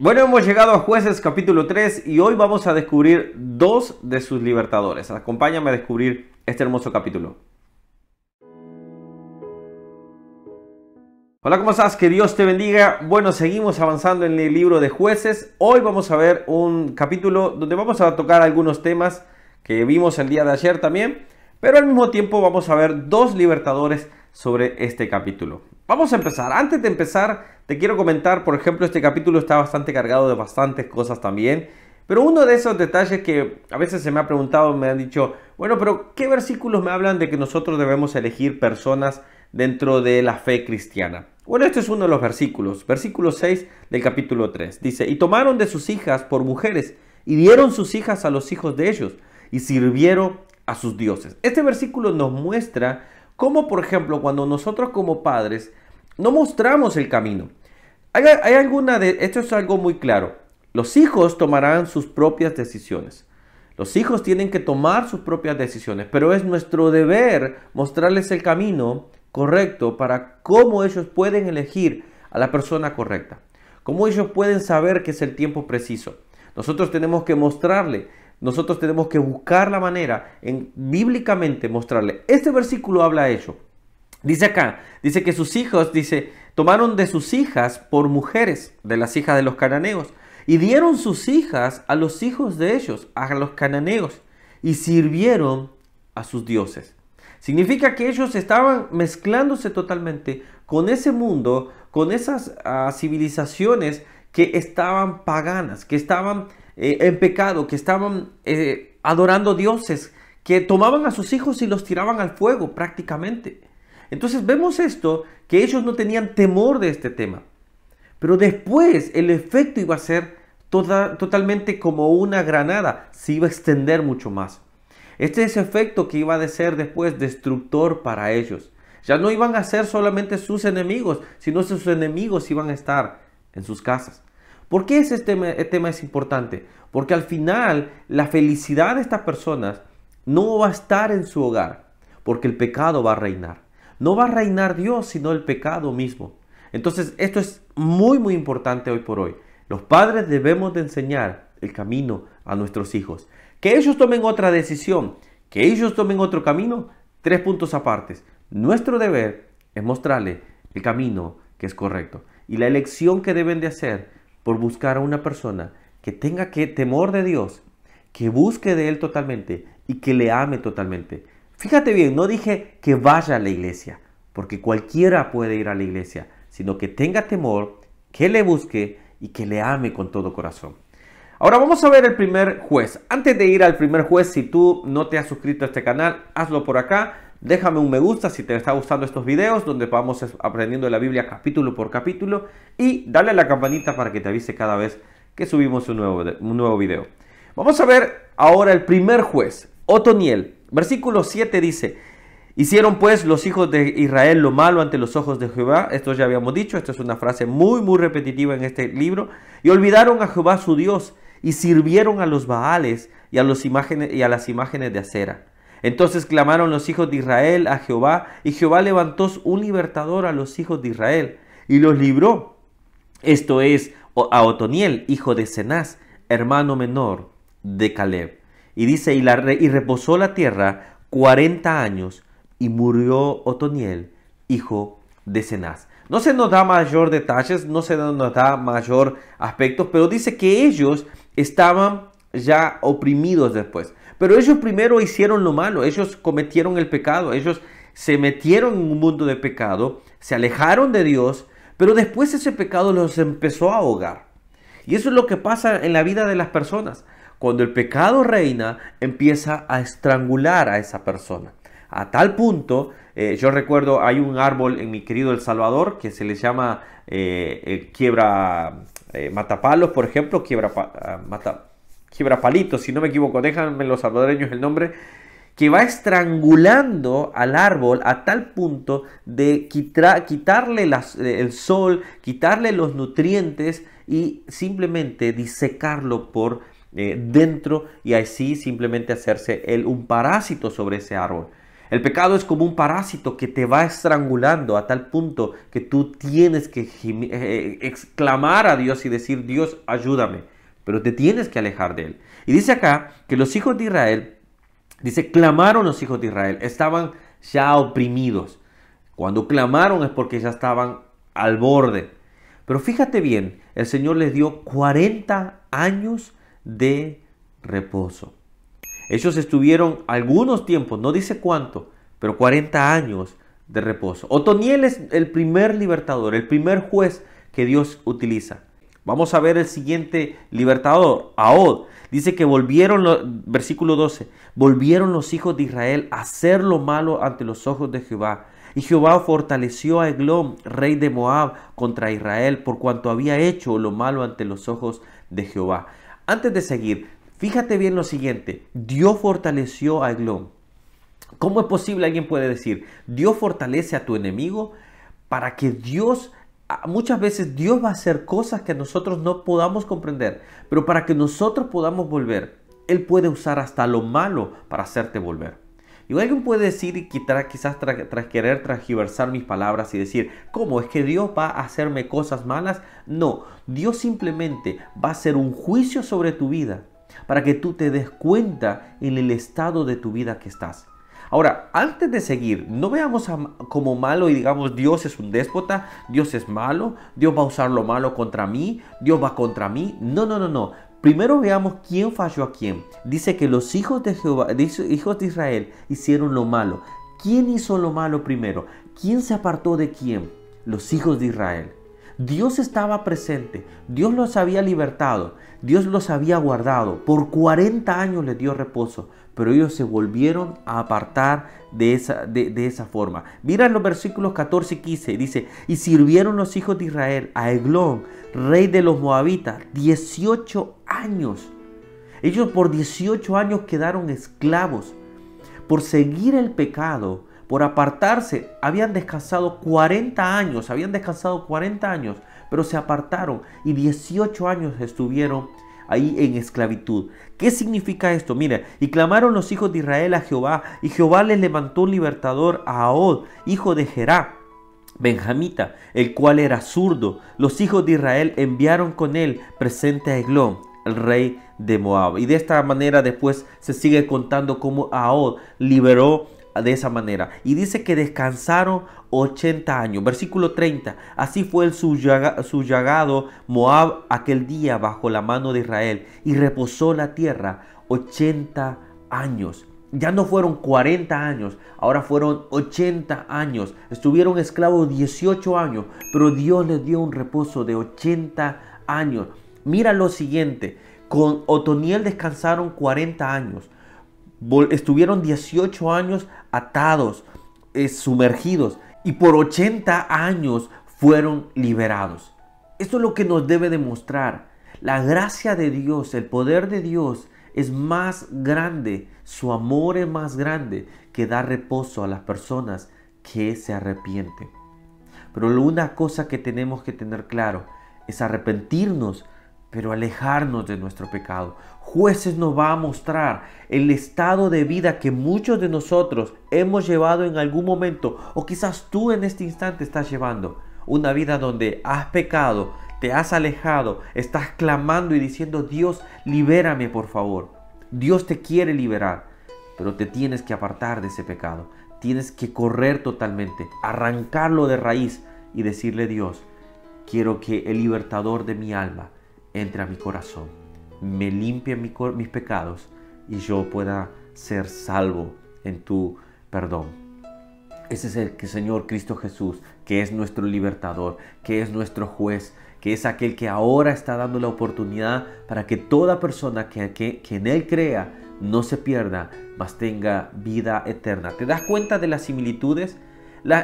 Bueno, hemos llegado a jueces capítulo 3 y hoy vamos a descubrir dos de sus libertadores. Acompáñame a descubrir este hermoso capítulo. Hola, ¿cómo estás? Que Dios te bendiga. Bueno, seguimos avanzando en el libro de jueces. Hoy vamos a ver un capítulo donde vamos a tocar algunos temas que vimos el día de ayer también, pero al mismo tiempo vamos a ver dos libertadores sobre este capítulo. Vamos a empezar. Antes de empezar, te quiero comentar, por ejemplo, este capítulo está bastante cargado de bastantes cosas también. Pero uno de esos detalles que a veces se me ha preguntado, me han dicho, bueno, pero ¿qué versículos me hablan de que nosotros debemos elegir personas dentro de la fe cristiana? Bueno, este es uno de los versículos, versículo 6 del capítulo 3. Dice, y tomaron de sus hijas por mujeres y dieron sus hijas a los hijos de ellos y sirvieron a sus dioses. Este versículo nos muestra cómo, por ejemplo, cuando nosotros como padres no mostramos el camino. Hay, alguna de, esto es algo muy claro. Los hijos tomarán sus propias decisiones. Los hijos tienen que tomar sus propias decisiones, pero es nuestro deber mostrarles el camino correcto para cómo ellos pueden elegir a la persona correcta, cómo ellos pueden saber que es el tiempo preciso. Nosotros tenemos que mostrarle, nosotros tenemos que buscar la manera en bíblicamente mostrarle. Este versículo habla de ello. Dice acá, dice que sus hijos, dice, tomaron de sus hijas por mujeres, de las hijas de los cananeos, y dieron sus hijas a los hijos de ellos, a los cananeos, y sirvieron a sus dioses. Significa que ellos estaban mezclándose totalmente con ese mundo, con esas ah, civilizaciones que estaban paganas, que estaban eh, en pecado, que estaban eh, adorando dioses, que tomaban a sus hijos y los tiraban al fuego prácticamente. Entonces vemos esto, que ellos no tenían temor de este tema. Pero después el efecto iba a ser totalmente como una granada, se iba a extender mucho más. Este es el efecto que iba a ser después destructor para ellos. Ya no iban a ser solamente sus enemigos, sino sus enemigos iban a estar en sus casas. ¿Por qué ese tema, este tema es importante? Porque al final la felicidad de estas personas no va a estar en su hogar, porque el pecado va a reinar no va a reinar Dios, sino el pecado mismo. Entonces, esto es muy, muy importante hoy por hoy. Los padres debemos de enseñar el camino a nuestros hijos. Que ellos tomen otra decisión, que ellos tomen otro camino, tres puntos apartes. Nuestro deber es mostrarle el camino que es correcto y la elección que deben de hacer por buscar a una persona que tenga que temor de Dios, que busque de Él totalmente y que le ame totalmente. Fíjate bien, no dije que vaya a la iglesia, porque cualquiera puede ir a la iglesia, sino que tenga temor, que le busque y que le ame con todo corazón. Ahora vamos a ver el primer juez. Antes de ir al primer juez, si tú no te has suscrito a este canal, hazlo por acá. Déjame un me gusta si te está gustando estos videos donde vamos aprendiendo la Biblia capítulo por capítulo y dale a la campanita para que te avise cada vez que subimos un nuevo, un nuevo video. Vamos a ver ahora el primer juez, Otoniel. Versículo 7 dice, hicieron pues los hijos de Israel lo malo ante los ojos de Jehová, esto ya habíamos dicho, esto es una frase muy muy repetitiva en este libro, y olvidaron a Jehová su Dios y sirvieron a los Baales y a las imágenes de acera. Entonces clamaron los hijos de Israel a Jehová, y Jehová levantó un libertador a los hijos de Israel, y los libró. Esto es a Otoniel, hijo de Cenaz, hermano menor de Caleb. Y dice, y, y reposó la tierra 40 años y murió Otoniel, hijo de Cenaz. No se nos da mayor detalles, no se nos da mayor aspecto, pero dice que ellos estaban ya oprimidos después. Pero ellos primero hicieron lo malo, ellos cometieron el pecado, ellos se metieron en un mundo de pecado, se alejaron de Dios, pero después ese pecado los empezó a ahogar. Y eso es lo que pasa en la vida de las personas. Cuando el pecado reina, empieza a estrangular a esa persona. A tal punto, eh, yo recuerdo, hay un árbol en mi querido El Salvador que se le llama eh, quiebra eh, matapalos, por ejemplo, quiebra, ah, quiebra palitos, si no me equivoco, déjenme los salvadoreños el nombre, que va estrangulando al árbol a tal punto de quitarle el sol, quitarle los nutrientes y simplemente disecarlo por eh, dentro y así simplemente hacerse él un parásito sobre ese árbol. El pecado es como un parásito que te va estrangulando a tal punto que tú tienes que eh, exclamar a Dios y decir, Dios, ayúdame. Pero te tienes que alejar de Él. Y dice acá que los hijos de Israel, dice, clamaron los hijos de Israel, estaban ya oprimidos. Cuando clamaron es porque ya estaban al borde. Pero fíjate bien, el Señor les dio 40 años de reposo. Ellos estuvieron algunos tiempos, no dice cuánto, pero 40 años de reposo. Otoniel es el primer libertador, el primer juez que Dios utiliza. Vamos a ver el siguiente libertador, Ahod. Dice que volvieron, versículo 12, volvieron los hijos de Israel a hacer lo malo ante los ojos de Jehová. Y Jehová fortaleció a Eglón, rey de Moab, contra Israel, por cuanto había hecho lo malo ante los ojos de Jehová. Antes de seguir, Fíjate bien lo siguiente, Dios fortaleció a Eglón. ¿Cómo es posible? Alguien puede decir, Dios fortalece a tu enemigo para que Dios, muchas veces Dios va a hacer cosas que nosotros no podamos comprender, pero para que nosotros podamos volver, Él puede usar hasta lo malo para hacerte volver. Y alguien puede decir y quitar, quizás tras querer transgiversar mis palabras y decir, ¿cómo es que Dios va a hacerme cosas malas? No, Dios simplemente va a hacer un juicio sobre tu vida para que tú te des cuenta en el estado de tu vida que estás. Ahora, antes de seguir, no veamos como malo y digamos Dios es un déspota, Dios es malo, Dios va a usar lo malo contra mí, Dios va contra mí. No, no, no, no. Primero veamos quién falló a quién. Dice que los hijos de Jehová, hijos de Israel hicieron lo malo. ¿Quién hizo lo malo primero? ¿Quién se apartó de quién? Los hijos de Israel. Dios estaba presente, Dios los había libertado, Dios los había guardado, por 40 años les dio reposo, pero ellos se volvieron a apartar de esa, de, esa forma. Mira los versículos 14 y 15, dice, y sirvieron los hijos de Israel a Eglón, rey de los moabitas, 18 años. Ellos por 18 años quedaron esclavos. Por seguir el pecado, por apartarse, habían descansado 40 años, habían descansado 40 años, pero se apartaron y 18 años estuvieron ahí en esclavitud. ¿Qué significa esto? Mira, y clamaron los hijos de Israel a Jehová, y Jehová les levantó un libertador a Ahod, hijo de Jerá, Benjamita, el cual era zurdo. Los hijos de Israel enviaron con él presente a Eglón, el rey de Moab. Y de esta manera después se sigue contando cómo Ahod liberó de esa manera. Y dice que descansaron 80 años. Versículo 30. Así fue el subyagado Moab aquel día bajo la mano de Israel y reposó la tierra 80 años. Ya no fueron 40 años, ahora fueron 80 años. Estuvieron esclavos 18 años, pero Dios les dio un reposo de 80 años. Mira lo siguiente, con Otoniel descansaron 40 años, estuvieron 18 años atados, eh, sumergidos, y por 80 años fueron liberados. Esto es lo que nos debe demostrar. La gracia de Dios, el poder de Dios es más grande, su amor es más grande que dar reposo a las personas que se arrepienten. Pero una cosa que tenemos que tener claro es arrepentirnos pero alejarnos de nuestro pecado. Jueces nos va a mostrar el estado de vida que muchos de nosotros hemos llevado en algún momento, o quizás tú en este instante estás llevando una vida donde has pecado, te has alejado, estás clamando y diciendo, Dios, libérame por favor. Dios te quiere liberar, pero te tienes que apartar de ese pecado. Tienes que correr totalmente, arrancarlo de raíz y decirle, Dios, quiero que el libertador de mi alma, entre a mi corazón, me limpie mis pecados y yo pueda ser salvo en tu perdón. Ese es el Señor Cristo Jesús, que es nuestro libertador, que es nuestro juez, que es aquel que ahora está dando la oportunidad para que toda persona que, que, en Él crea no se pierda, mas tenga vida eterna. ¿Te das cuenta de las similitudes?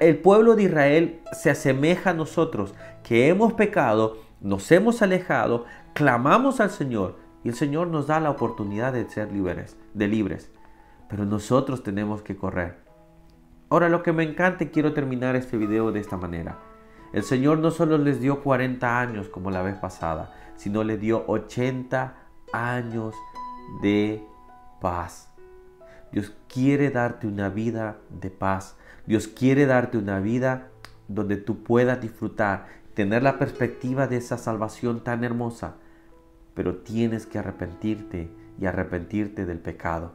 el pueblo de Israel se asemeja a nosotros, que hemos pecado nos hemos alejado, clamamos al Señor y el Señor nos da la oportunidad de ser libres, de libres. Pero nosotros tenemos que correr. Ahora lo que me encanta y quiero terminar este video de esta manera. El Señor no solo les dio 40 años como la vez pasada, sino les dio 80 años de paz. Dios quiere darte una vida de paz. Dios quiere darte una vida donde tú puedas disfrutar, tener la perspectiva de esa salvación tan hermosa. Pero tienes que arrepentirte y arrepentirte del pecado.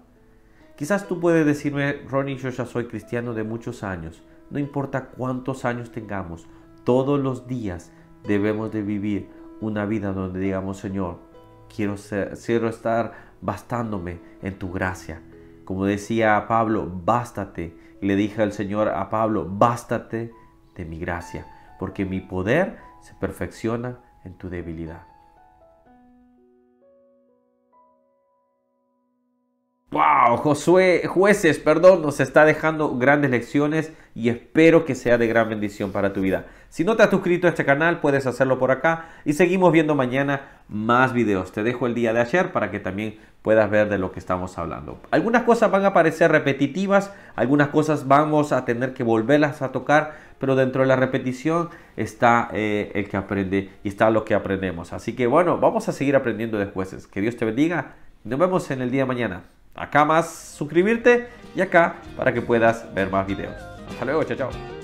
Quizás tú puedes decirme, Ronnie, yo ya soy cristiano de muchos años. No importa cuántos años tengamos, todos los días debemos de vivir una vida donde digamos, Señor, quiero, ser, quiero estar bastándome en tu gracia. Como decía Pablo, bástate. Le dije al Señor a Pablo, bástate de mi gracia, porque mi poder se perfecciona en tu debilidad. Wow, Josué, jueces, perdón, nos está dejando grandes lecciones y espero que sea de gran bendición para tu vida. Si no te has suscrito a este canal, puedes hacerlo por acá y seguimos viendo mañana más videos. Te dejo el día de ayer para que también puedas ver de lo que estamos hablando. Algunas cosas van a parecer repetitivas, algunas cosas vamos a tener que volverlas a tocar, pero dentro de la repetición está eh, el que aprende y está lo que aprendemos. Así que bueno, vamos a seguir aprendiendo de jueces. Que Dios te bendiga. Nos vemos en el día de mañana. Acá más suscribirte y acá para que puedas ver más videos. Hasta luego, chao, chao.